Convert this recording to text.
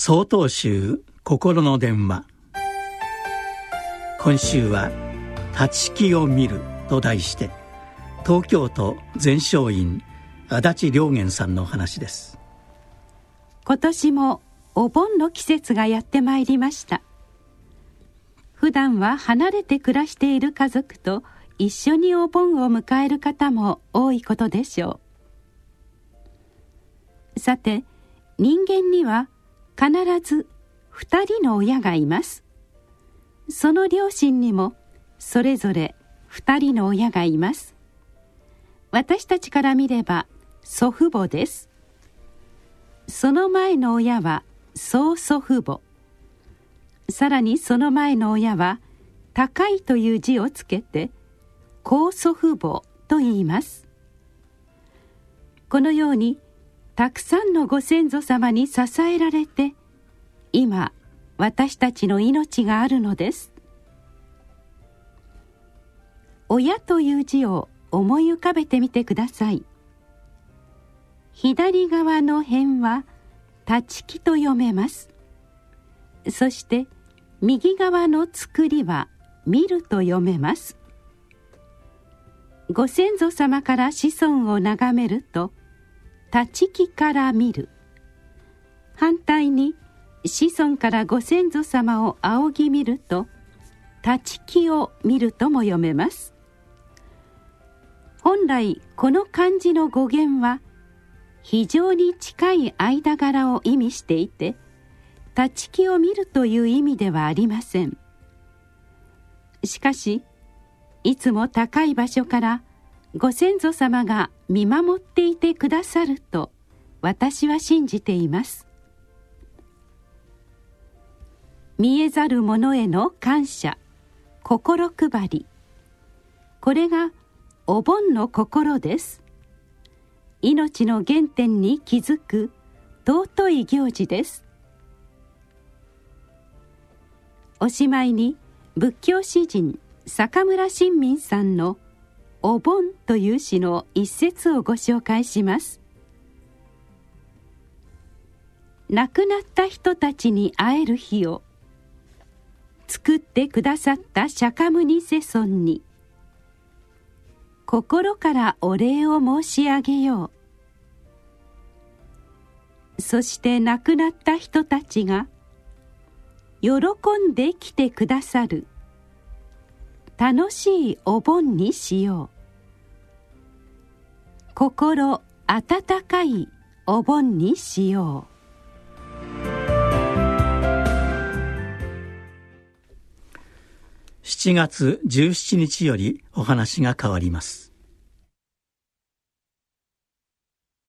総統集心の電話。今週は「立ち木を見る」と題して東京都全勝院足立良源さんの話です。今年もお盆の季節がやってまいりました。普段は離れて暮らしている家族と一緒にお盆を迎える方も多いことでしょう。さて人間には必ず2人の親がいます。その両親にもそれぞれ2人の親がいます。私たちから見れば祖父母です。その前の親は曽祖父母。さらにその前の親は高いという字をつけて高祖父母と言います。このようにたくさんのご先祖様に支えられて今私たちの命があるのです。親という字を思い浮かべてみてください。左側の辺は立ち木と読めます。そして右側の作りは見ると読めます。ご先祖様から子孫を眺めると立ち木から見る。反対に子孫からご先祖様を仰ぎ見ると立ち木を見るとも読めます。本来この漢字の語源は非常に近い間柄を意味していて立ち木を見るという意味ではありません。しかしいつも高い場所からご先祖様が見守っていてくださると私は信じています。見えざる者への感謝心配り。これがお盆の心です。命の原点に気づく尊い行事です。おしまいに仏教詩人坂村新民さんの「お盆という詩の一節をご紹介します。亡くなった人たちに会える日を作ってくださった釈迦牟尼世尊に心からお礼を申し上げよう。そして亡くなった人たちが喜んで来てくださる楽しいお盆にしよう。心温かいお盆にしよう7月17日よりお話が変わります